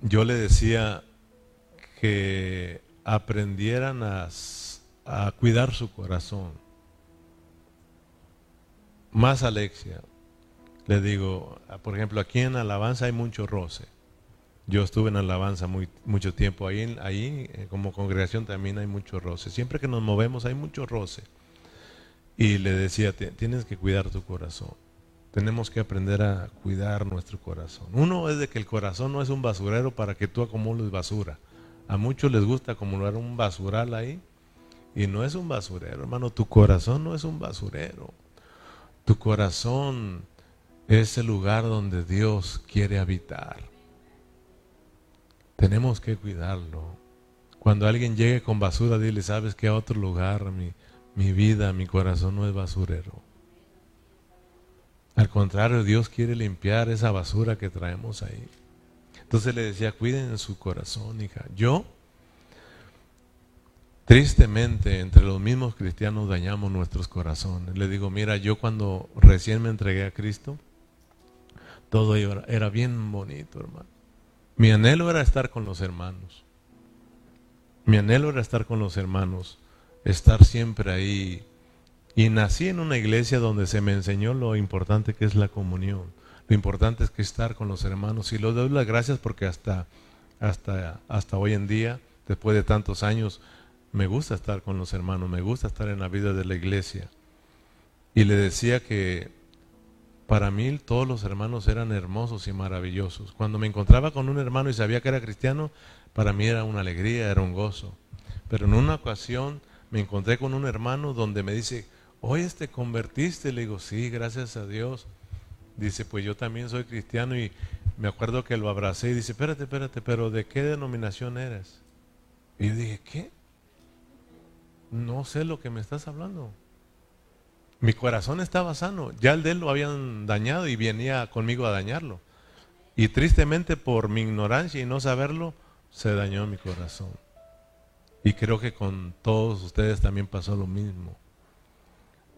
Speaker 1: yo le decía que aprendieran a, cuidar su corazón. Más Alexia, le digo, por ejemplo, aquí en Alabanza hay mucho roce. Yo estuve en alabanza muy, mucho tiempo. Ahí, ahí, eh, como congregación, también hay mucho roce. Siempre que nos movemos hay mucho roce. Y le decía, tienes que cuidar tu corazón. tenemos que aprender a cuidar nuestro corazón. Uno es de que el corazón no es un basurero para que tú acumules basura. A muchos les gusta acumular un basural ahí y no es un basurero, hermano. Tu corazón no es un basurero. Tu corazón es el lugar donde Dios quiere habitar. Tenemos que cuidarlo. Cuando alguien llegue con basura, dile, sabes que a otro lugar mi, mi vida, mi corazón no es basurero. Al contrario, Dios quiere limpiar esa basura que traemos ahí. Entonces le decía, cuiden su corazón, hija. Yo, tristemente, entre los mismos cristianos dañamos nuestros corazones. Le digo, mira, yo cuando recién me entregué a Cristo, todo era bien bonito, hermano. Mi anhelo era estar con los hermanos. Mi anhelo era estar con los hermanos, estar siempre ahí y nací en una iglesia donde se me enseñó lo importante que es la comunión. Lo importante es que estar con los hermanos. Y lo doy las gracias porque hasta, hasta, hasta hoy en día, después de tantos años, me gusta estar con los hermanos, me gusta estar en la vida de la iglesia. Y le decía que para mí todos los hermanos eran hermosos y maravillosos. Cuando me encontraba con un hermano y sabía que era cristiano, para mí era una alegría, era un gozo. Pero en una ocasión me encontré con un hermano donde me dice, oye, ¿te convertiste? Le digo, sí, gracias a Dios. Dice, pues yo también soy cristiano y me acuerdo que lo abracé y dice, espérate, espérate, pero ¿de qué denominación eres? Y yo dije, ¿qué? No sé lo que me estás hablando. Mi corazón estaba sano, ya el de él lo habían dañado y venía conmigo a dañarlo. Y tristemente por mi ignorancia y no saberlo, se dañó mi corazón. Y creo que con todos ustedes también pasó lo mismo.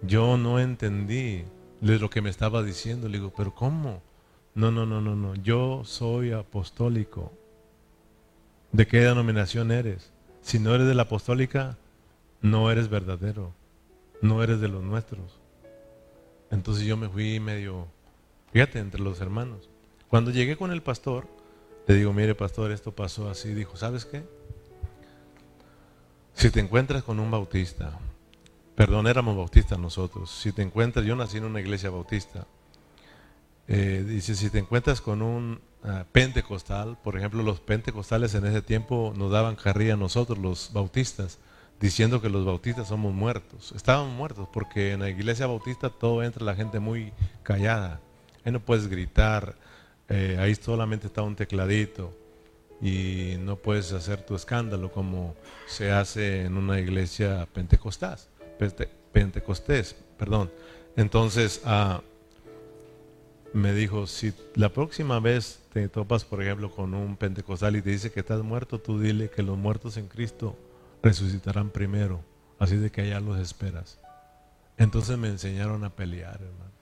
Speaker 1: Yo no entendí lo que me estaba diciendo. Le digo, pero ¿cómo? No, no, no, no, no. Yo soy apostólico. ¿De qué denominación eres? Si no eres de la apostólica, no eres verdadero. No eres de los nuestros. Entonces yo me fui medio, fíjate, entre los hermanos. Cuando llegué con el pastor, le digo, mire pastor, esto pasó así. Dijo, ¿sabes qué? Si te encuentras con un bautista, Perdón, éramos bautistas nosotros. Si te encuentras, yo nací en una iglesia bautista. Eh, dice, si te encuentras con un ah, pentecostal, por ejemplo, los pentecostales en ese tiempo nos daban carrilla a nosotros, los bautistas, diciendo que los bautistas somos muertos. Estaban muertos porque en la iglesia bautista todo entra la gente muy callada. Ahí no puedes gritar, eh, ahí solamente está un tecladito y no puedes hacer tu escándalo como se hace en una iglesia pentecostal. Pentecostés, perdón. Entonces ah, me dijo, si la próxima vez te topas, por ejemplo, con un pentecostal y te dice que estás muerto, tú dile que los muertos en Cristo resucitarán primero, así de que allá los esperas. Entonces me enseñaron a pelear, hermano.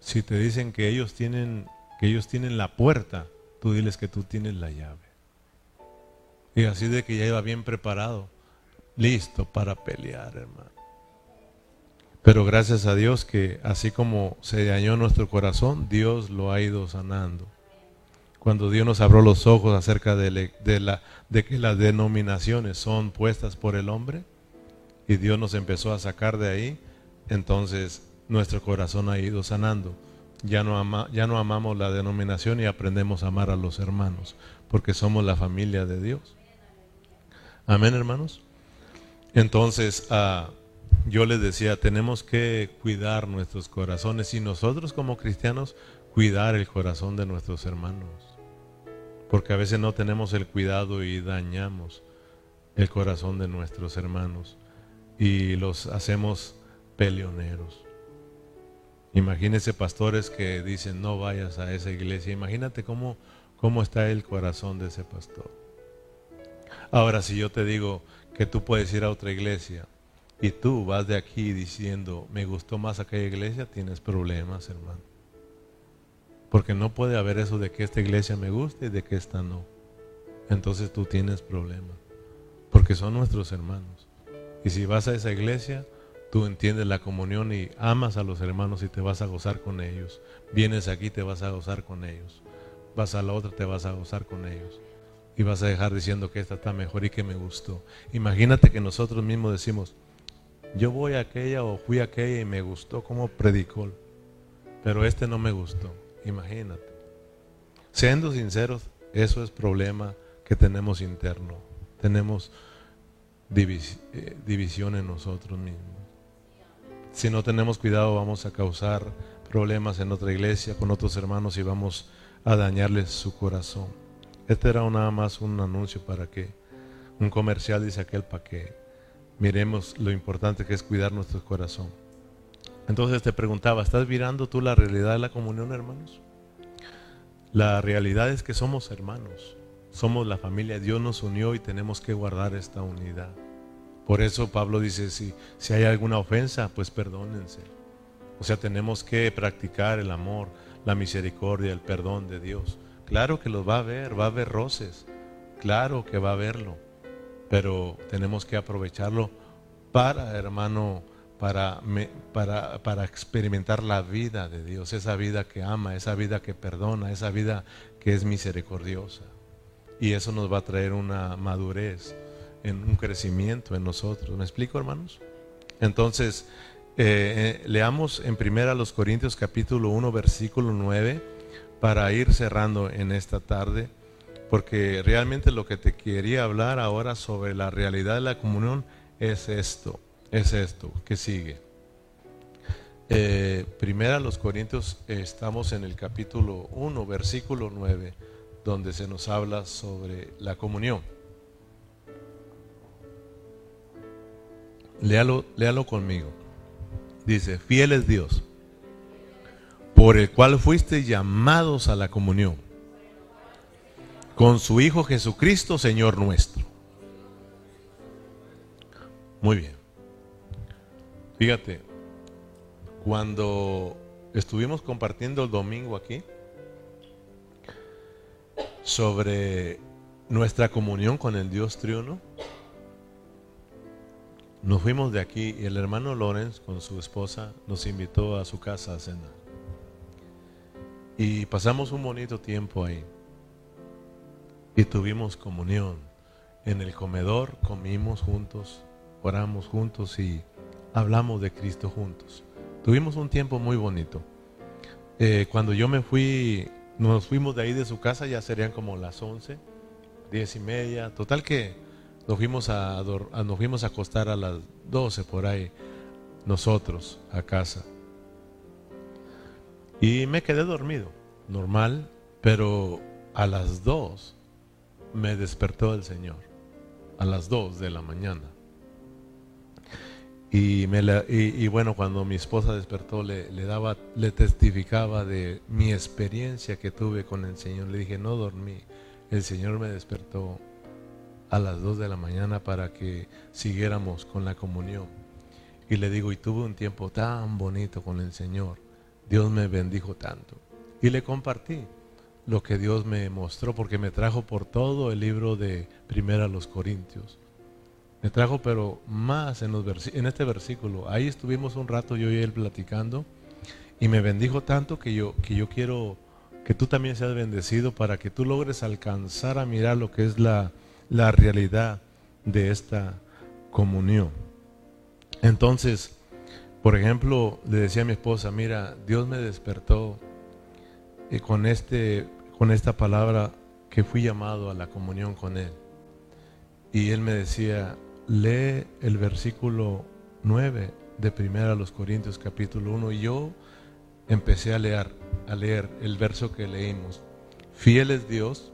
Speaker 1: Si te dicen que ellos tienen que ellos tienen la puerta, tú diles que tú tienes la llave. Y así de que ya iba bien preparado listo para pelear, hermano. Pero gracias a Dios que así como se dañó nuestro corazón, Dios lo ha ido sanando. Cuando Dios nos abrió los ojos acerca de, la, de que las denominaciones son puestas por el hombre y Dios nos empezó a sacar de ahí, entonces nuestro corazón ha ido sanando. Ya no, ya no amamos la denominación y aprendemos a amar a los hermanos, porque somos la familia de Dios. Amén, hermanos. Entonces, ah, yo les decía, tenemos que cuidar nuestros corazones y nosotros como cristianos cuidar el corazón de nuestros hermanos. Porque a veces no tenemos el cuidado y dañamos el corazón de nuestros hermanos y los hacemos peleoneros. Imagínense pastores que dicen no vayas a esa iglesia. Imagínate cómo, cómo está el corazón de ese pastor. Ahora, si yo te digo, que tú puedes ir a otra iglesia y tú vas de aquí diciendo, me gustó más aquella iglesia, tienes problemas, hermano. Porque no puede haber eso de que esta iglesia me guste y de que esta no. Entonces tú tienes problemas. Porque son nuestros hermanos. Y si vas a esa iglesia, tú entiendes la comunión y amas a los hermanos y te vas a gozar con ellos. Vienes aquí, te vas a gozar con ellos. Vas a la otra, te vas a gozar con ellos y vas a dejar diciendo que esta está mejor y que me gustó. Imagínate que nosotros mismos decimos, Yo voy a aquella o fui a aquella y me gustó cómo predicó, pero este no me gustó. Imagínate. Siendo sinceros, eso es problema que tenemos interno. Tenemos eh, división en nosotros mismos. Si no tenemos cuidado vamos a causar problemas en otra iglesia, con otros hermanos y vamos a dañarles su corazón. Este era nada más un anuncio para que, un comercial dice aquel para que miremos lo importante que es cuidar nuestro corazón. Entonces te preguntaba, ¿estás mirando tú la realidad de la comunión, hermanos? La realidad es que somos hermanos, somos la familia, Dios nos unió y tenemos que guardar esta unidad. Por eso Pablo dice, si, si hay alguna ofensa, pues perdónense. O sea, tenemos que practicar el amor, la misericordia, el perdón de Dios. Claro que los va a haber, va a haber roces, claro que va a haberlo, pero tenemos que aprovecharlo para, hermano, para, para, para, experimentar la vida de Dios, esa vida que ama, esa vida que perdona, esa vida que es misericordiosa. Y eso nos va a traer una madurez, en un crecimiento en nosotros. ¿Me explico, hermanos? Entonces, eh, eh, leamos en primera los Corintios capítulo 1, versículo 9, para ir cerrando en esta tarde, porque realmente lo que te quería hablar ahora sobre la realidad de la comunión es esto es esto que sigue. Eh, primera los Corintios estamos en el capítulo 1, versículo 9, donde se nos habla sobre la comunión. Léalo, léalo conmigo. Dice, fiel es Dios, por el cual fuiste llamados a la comunión, con su Hijo Jesucristo, Señor nuestro. Muy bien. Fíjate, cuando estuvimos compartiendo el domingo aquí sobre nuestra comunión con el Dios triuno, nos fuimos de aquí y el hermano Lorenz con su esposa nos invitó a su casa a cenar. Y pasamos un bonito tiempo ahí. Y tuvimos comunión. En el comedor comimos juntos, oramos juntos y hablamos de Cristo juntos. Tuvimos un tiempo muy bonito. Eh, cuando yo me fui, nos fuimos de ahí de su casa, ya serían como las 11, 10 y media. Total que nos fuimos a, nos fuimos a acostar a las 12 por ahí, nosotros, a casa. Y me quedé dormido, normal, pero a las 2 me despertó el Señor, a las 2 de la mañana. Y, me y, bueno, cuando mi esposa despertó, le, le, daba, le testificaba de mi experiencia que tuve con el Señor. Le dije, no dormí. El Señor me despertó a las 2 de la mañana para que siguiéramos con la comunión. Y le digo, y tuve un tiempo tan bonito con el Señor. Dios me bendijo tanto. Y le compartí lo que Dios me mostró, porque me trajo por todo el libro de Primera los Corintios. Me trajo, pero más en, este versículo. Ahí estuvimos un rato yo y él platicando y me bendijo tanto que yo, que yo quiero que tú también seas bendecido para que tú logres alcanzar a mirar lo que es la, la realidad de esta comunión. Entonces, por ejemplo, le decía a mi esposa, mira, Dios me despertó y con, este, con esta palabra que fui llamado a la comunión con Él. Y Él me decía, lee el versículo 9 de Primera a los Corintios capítulo 1 y yo empecé a leer, a leer el verso que leímos. Fiel es Dios,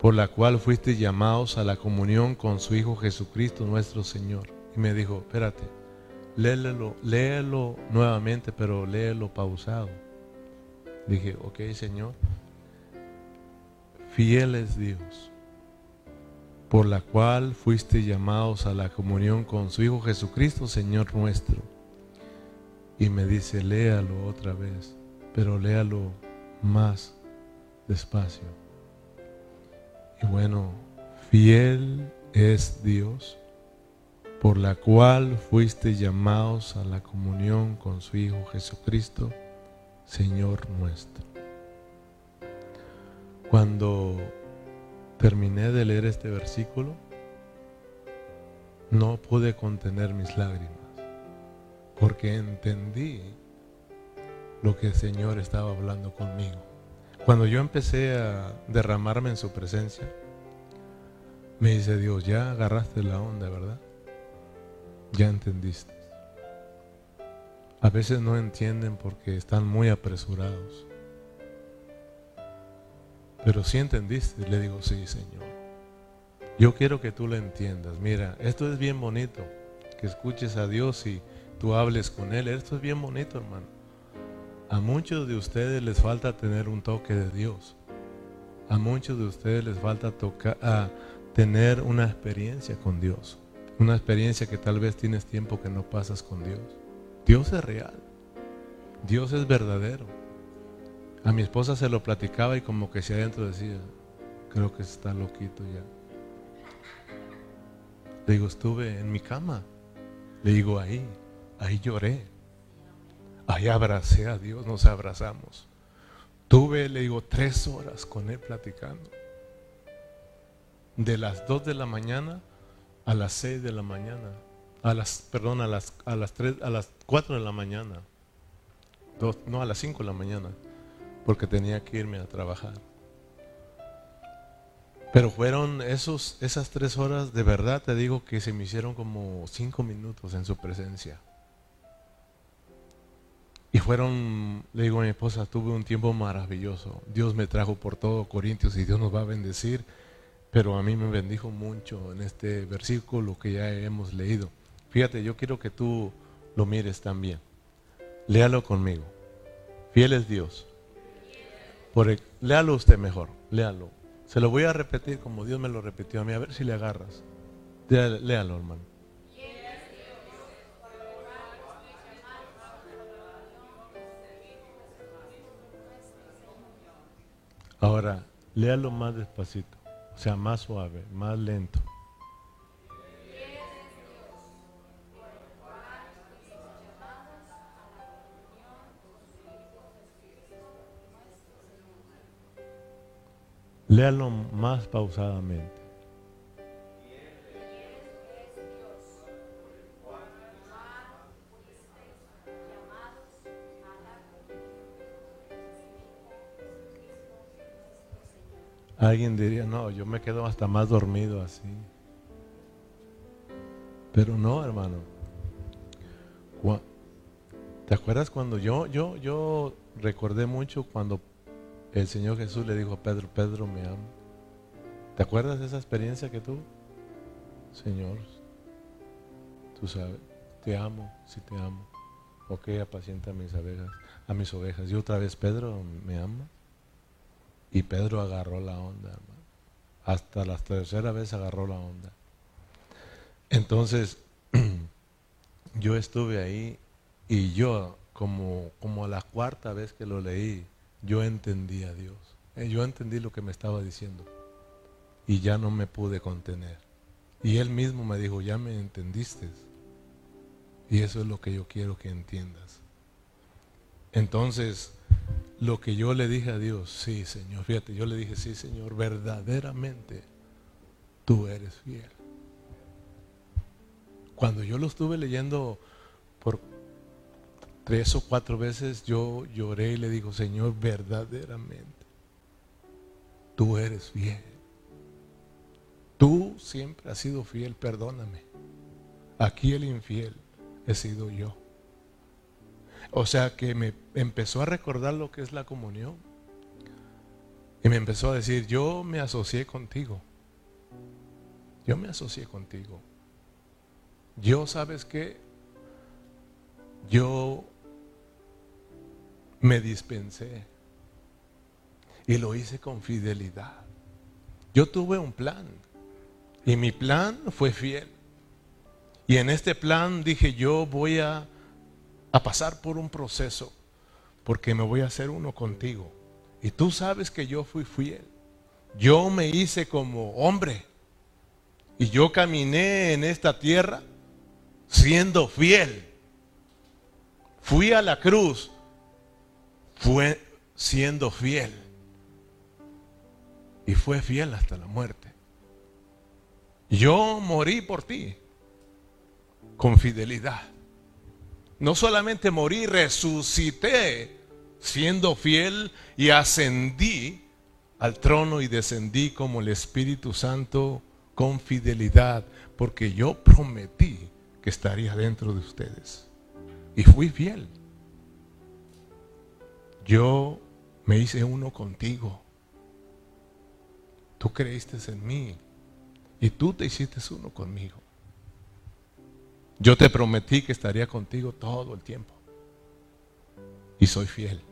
Speaker 1: por la cual fuiste llamados a la comunión con su Hijo Jesucristo nuestro Señor. Y me dijo, espérate, léelo, léelo nuevamente, pero léelo pausado. Dije, ok Señor, fiel es Dios por la cual fuiste llamados a la comunión con su Hijo Jesucristo, Señor nuestro. Y me dice, léalo otra vez, pero léalo más despacio. Y bueno, fiel es Dios, por la cual fuiste llamados a la comunión con su Hijo Jesucristo, Señor nuestro. Cuando terminé de leer este versículo, no pude contener mis lágrimas. porque entendí lo que el Señor estaba hablando conmigo. Cuando yo empecé a derramarme en su presencia, me dice Dios, ya agarraste la onda, ¿verdad? Ya entendiste. A veces no entienden porque están muy apresurados. Pero si entendiste, le digo, sí, Señor. Yo quiero que tú lo entiendas. Mira, esto es bien bonito, que escuches a Dios y tú hables con Él. Esto es bien bonito, hermano. A muchos de ustedes les falta tener un toque de Dios. A muchos de ustedes les falta tocar, a tener una experiencia con Dios. Una experiencia que tal vez tienes tiempo que no pasas con Dios. Dios es real. Dios es verdadero. A mi esposa se lo platicaba y como que si adentro decía, creo que está loquito ya. Le digo, estuve en mi cama. Le digo, ahí, ahí lloré. Ahí abracé a Dios, nos abrazamos. Tuve, le digo, tres horas con él platicando. De las dos de la mañana a las seis de la mañana. A las, perdón, a las, a las tres, a las cuatro de la mañana. Dos, no, a las cinco de la mañana porque tenía que irme a trabajar. Pero fueron esos, esas tres horas, de verdad te digo que se me hicieron como cinco minutos en su presencia. Y fueron, le digo a mi esposa, tuve un tiempo maravilloso. Dios me trajo por todo Corintios y Dios nos va a bendecir. Pero a mí me bendijo mucho en este versículo que ya hemos leído. Fíjate, yo quiero que tú lo mires también. Léalo conmigo. Fiel es Dios por léalo usted mejor, léalo. Se lo voy a repetir como Dios me lo repitió a mí, a ver si le agarras. Léalo, hermano. Ahora, léalo más despacito, o sea, más suave, más lento. Léalo más pausadamente. Alguien diría, no, yo me quedo hasta más dormido así. Pero no, hermano. ¿Te acuerdas cuando yo, yo, yo recordé mucho cuando el Señor Jesús le dijo a Pedro, Pedro me ama. ¿Te acuerdas de esa experiencia que tuvo? Señor, tú sabes, te amo, si te amo. Ok, apacienta a mis ovejas, a mis ovejas. Y otra vez Pedro me ama. Y Pedro agarró la onda, Hasta la tercera vez agarró la onda. Entonces, yo estuve ahí y yo, como, como la cuarta vez que lo leí, yo entendí a Dios. Eh, yo entendí lo que me estaba diciendo. Y ya no me pude contener. Y Él mismo me dijo, ya me entendiste. Y eso es lo que yo quiero que entiendas. Entonces, lo que yo le dije a Dios, sí, Señor, fíjate, yo le dije, sí, Señor, verdaderamente tú eres fiel. Cuando yo lo estuve leyendo por tres o cuatro veces yo lloré y le digo, Señor, verdaderamente, tú eres fiel. Tú siempre has sido fiel, perdóname. Aquí el infiel he sido yo. O sea que me empezó a recordar lo que es la comunión. Y me empezó a decir, yo me asocié contigo. Yo me asocié contigo. Yo, ¿sabes qué? Yo me dispensé. Y lo hice con fidelidad. Yo tuve un plan. Y mi plan fue fiel. Y en este plan dije, yo voy a, a pasar por un proceso. Porque me voy a hacer uno contigo. Y tú sabes que yo fui fiel. Yo me hice como hombre. Y yo caminé en esta tierra siendo fiel. Fui a la cruz fue siendo fiel. Y fue fiel hasta la muerte. Yo morí por ti con fidelidad. No solamente morí, resucité siendo fiel y ascendí al trono y descendí como el Espíritu Santo con fidelidad, porque yo prometí que estaría dentro de ustedes. Y fui fiel. Yo me hice uno contigo. Tú creíste en mí y tú te hiciste uno conmigo. Yo te prometí que estaría contigo todo el tiempo. Y soy fiel.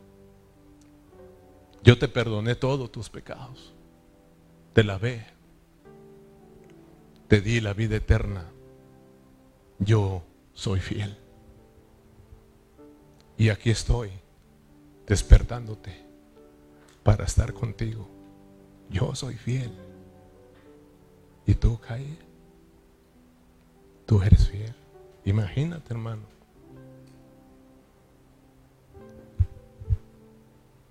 Speaker 1: Yo te perdoné todos tus pecados. Te lavé. Te di la vida eterna. Yo soy fiel. Y aquí estoy, despertándote para estar contigo. Yo soy fiel. ¿Y tú, Caí? Tú eres fiel. Imagínate, hermano.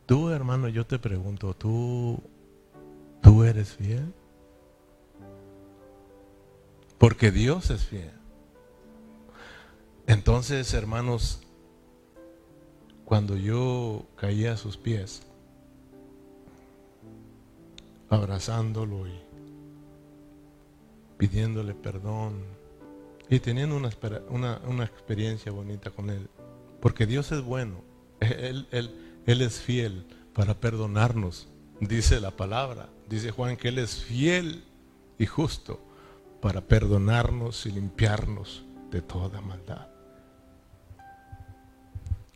Speaker 1: Tú, hermano, yo te pregunto, ¿tú, tú eres fiel? Porque Dios es fiel. Entonces, hermanos, cuando yo caía a sus pies, abrazándolo y pidiéndole perdón y teniendo una, una, una experiencia bonita con Él, porque Dios es bueno, Él, él él es fiel para perdonarnos, dice la palabra. Dice Juan que Él es fiel y justo para perdonarnos y limpiarnos de toda maldad.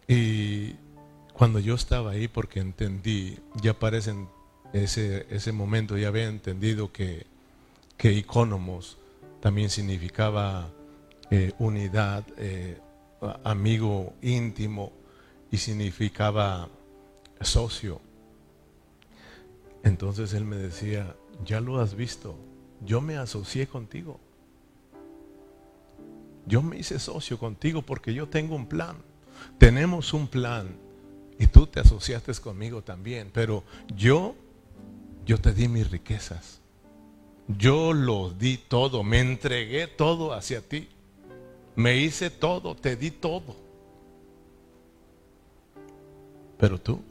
Speaker 1: Y cuando yo estaba ahí, porque entendí, ya parece en ese, ese momento, ya había entendido que, que icónomos también significaba eh, unidad, eh, amigo íntimo, y significaba socio. Entonces él me decía, ya lo has visto, yo me asocié contigo. Yo me hice socio contigo porque yo tengo un plan. Tenemos un plan y tú te asociaste conmigo también, pero yo yo te di mis riquezas. Yo lo di todo, me entregué todo hacia ti. Me hice todo, te di todo. Pero tú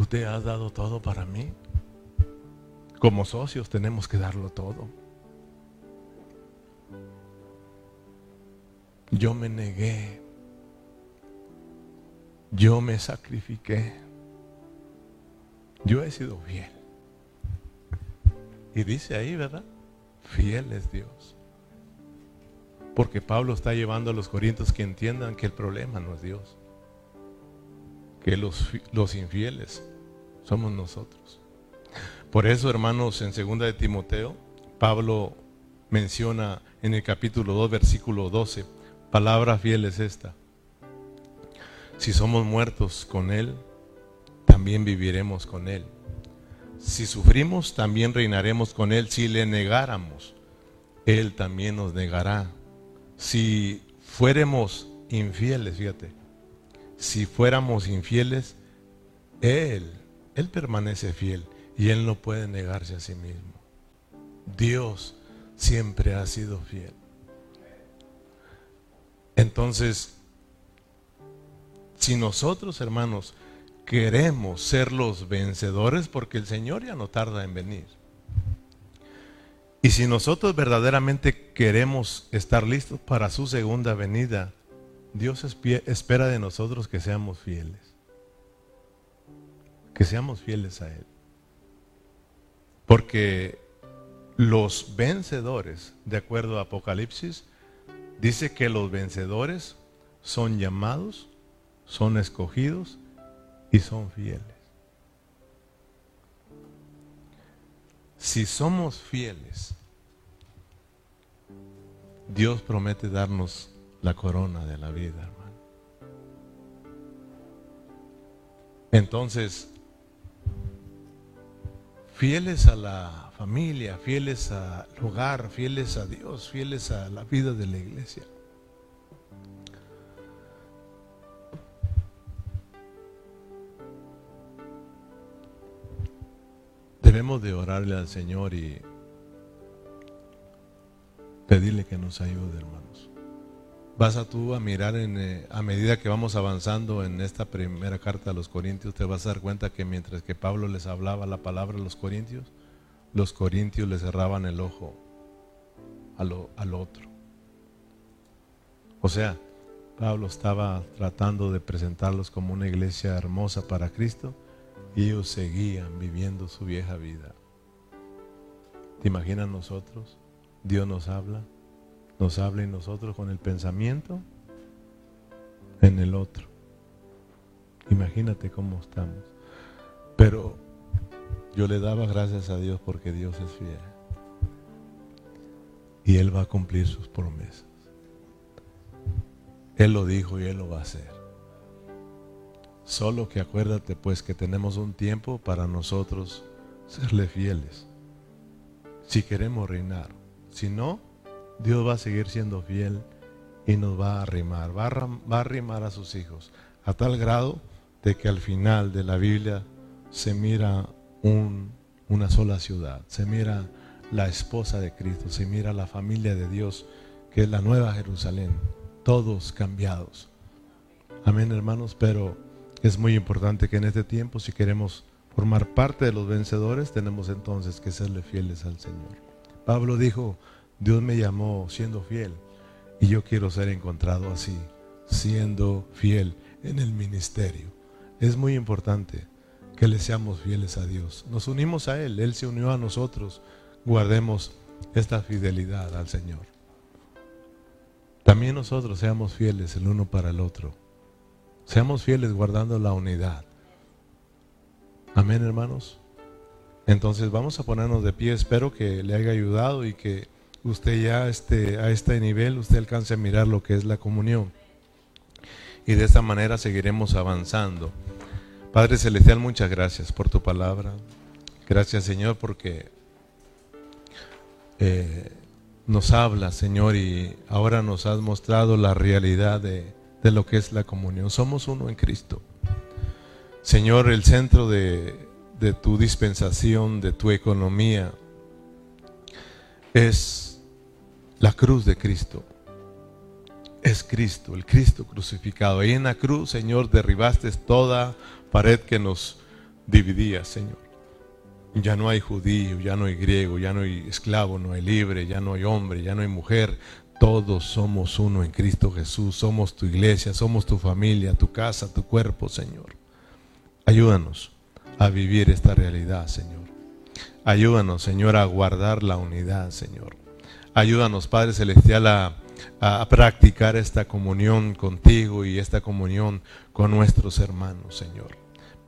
Speaker 1: Tú te has dado todo para mí. Como socios tenemos que darlo todo. Yo me negué. Yo me sacrifiqué. Yo he sido fiel. Y dice ahí, ¿verdad? Fiel es Dios. Porque Pablo está llevando a los corintios que entiendan que el problema no es Dios. Que los, los infieles somos nosotros. Por eso, hermanos, en segunda de Timoteo, Pablo menciona en el capítulo 2, versículo 12, palabra fiel es esta. Si somos muertos con Él, también viviremos con Él. Si sufrimos, también reinaremos con Él. Si le negáramos, Él también nos negará. Si fuéramos infieles, fíjate, si fuéramos infieles, Él él permanece fiel y Él no puede negarse a sí mismo. Dios siempre ha sido fiel. Entonces, si nosotros, hermanos, queremos ser los vencedores, porque el Señor ya no tarda en venir. Y si nosotros verdaderamente queremos estar listos para su segunda venida, Dios espera de nosotros que seamos fieles que seamos fieles a Él. Porque los vencedores, de acuerdo a Apocalipsis, dice que los vencedores son llamados, son escogidos y son fieles. Si somos fieles, Dios promete darnos la corona de la vida, hermano. Entonces, fieles a la familia, fieles al hogar, fieles a Dios, fieles a la vida de la iglesia. Debemos de orarle al Señor y pedirle que nos ayude, hermanos. vas a tú a mirar en, eh, a medida que vamos avanzando en esta primera carta a los Corintios, te vas a dar cuenta que mientras que Pablo les hablaba la palabra a los Corintios, los Corintios le cerraban el ojo al otro. O sea, Pablo estaba tratando de presentarlos como una iglesia hermosa para Cristo y ellos seguían viviendo su vieja vida. ¿Te imaginas nosotros? Dios nos habla, nos habla y nosotros con el pensamiento en el otro. Imagínate cómo estamos. Pero yo le daba gracias a Dios porque Dios es fiel. Y Él va a cumplir sus promesas. Él lo dijo y Él lo va a hacer. Solo que acuérdate pues que tenemos un tiempo para nosotros serle fieles. Si queremos reinar. Si no, Dios va a seguir siendo fiel y nos va a arrimar. Va a, va a arrimar a sus hijos. A tal grado de que al final de la Biblia se mira un, una sola ciudad. Se mira la esposa de Cristo. Se mira la familia de Dios, que es la nueva Jerusalén todos cambiados. Amén, hermanos, pero es muy importante que en este tiempo, si queremos formar parte de los vencedores, tenemos entonces que serle fieles al Señor. Pablo dijo, Dios me llamó siendo fiel y yo quiero ser encontrado así, siendo fiel en el ministerio. Es muy importante que le seamos fieles a Dios. Nos unimos a Él, Él se unió a nosotros. Guardemos esta fidelidad al Señor también nosotros seamos fieles el uno para el otro. Seamos fieles guardando la unidad. Amén, hermanos. Entonces vamos a ponernos de pie. Espero que le haya ayudado y que usted ya esté a este nivel, usted alcance a mirar lo que es la comunión. Y de esta manera seguiremos avanzando. Padre Celestial, muchas gracias por tu palabra. Gracias, Señor, porque eh, nos habla, Señor, y ahora nos has mostrado la realidad de, lo que es la comunión. Somos uno en Cristo. Señor, el centro de, de tu dispensación, de tu economía, es la cruz de Cristo. Es Cristo, el Cristo crucificado. Ahí en la cruz, Señor, derribaste toda pared que nos dividía, Señor. Ya no hay judío, ya no hay griego, ya no hay esclavo, no hay libre, ya no hay hombre, ya no hay mujer. Todos somos uno en Cristo Jesús. Somos tu iglesia, somos tu familia, tu casa, tu cuerpo, Señor. Ayúdanos a vivir esta realidad, Señor. Ayúdanos, Señor, a guardar la unidad, Señor. Ayúdanos, Padre Celestial, a, a practicar esta comunión contigo y esta comunión con nuestros hermanos, Señor.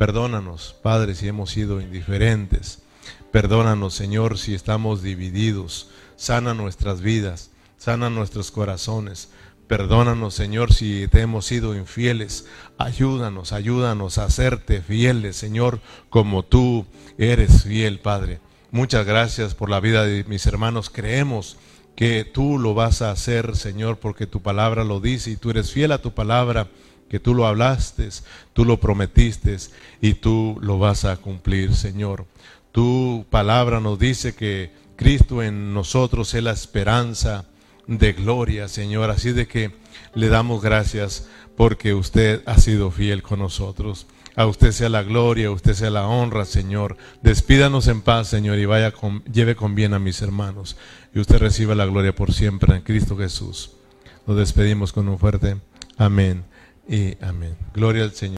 Speaker 1: Perdónanos, Padre, si hemos sido indiferentes. Perdónanos, Señor, si estamos divididos. Sana nuestras vidas, sana nuestros corazones. Perdónanos, Señor, si te hemos sido infieles. Ayúdanos, ayúdanos a hacerte fieles, Señor, como tú eres fiel, Padre. Muchas gracias por la vida de mis hermanos. Creemos que tú lo vas a hacer, Señor, porque tu palabra lo dice y tú eres fiel a tu palabra que tú lo hablaste, tú lo prometiste y tú lo vas a cumplir, Señor. Tu palabra nos dice que Cristo en nosotros es la esperanza de gloria, Señor. Así de que le damos gracias porque usted ha sido fiel con nosotros. A usted sea la gloria, a usted sea la honra, Señor. Despídanos en paz, Señor, y vaya con, lleve con bien a mis hermanos. Y usted reciba la gloria por siempre en Cristo Jesús. Nos despedimos con un fuerte amén y amén. Gloria al Señor.